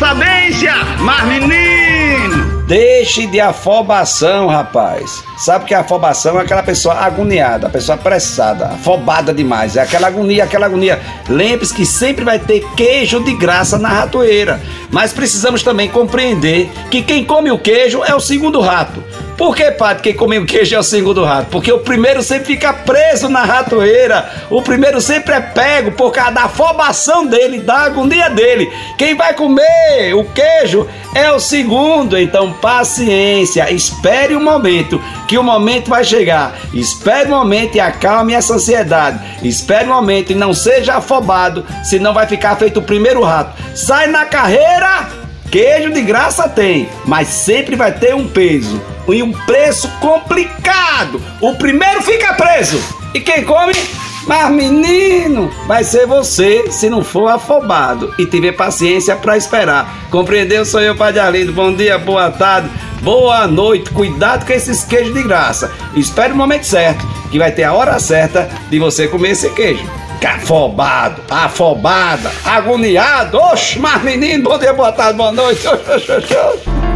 sabência, mas menino! Deixe de afobação, rapaz. Sabe que a afobação é aquela pessoa agoniada, a pessoa apressada, afobada demais. É aquela agonia, aquela agonia. Lembre-se que sempre vai ter queijo de graça na ratoeira. Mas precisamos também compreender que quem come o queijo é o segundo rato. Por que, padre, quem come o queijo é o segundo rato? Porque o primeiro sempre fica preso na ratoeira. O primeiro sempre é pego por causa da afobação dele, da agonia dele. Quem vai comer o queijo é o segundo. Então, paciência, espere um momento, que o momento vai chegar. Espere um momento e acalme essa ansiedade. Espere um momento e não seja afobado, senão vai ficar feito o primeiro rato. Sai na carreira! Queijo de graça tem, mas sempre vai ter um peso e um preço complicado. O primeiro fica preso. E quem come? Mas menino, vai ser você se não for afobado e tiver paciência para esperar. Compreendeu? Sou eu, Padre Arlindo. Bom dia, boa tarde, boa noite. Cuidado com esses queijos de graça. Espere o momento certo, que vai ter a hora certa de você comer esse queijo afobado, afobada, agoniado. Oxe, mas menino, bom dia, boa tarde, boa noite. Oxe, oxe, oxe.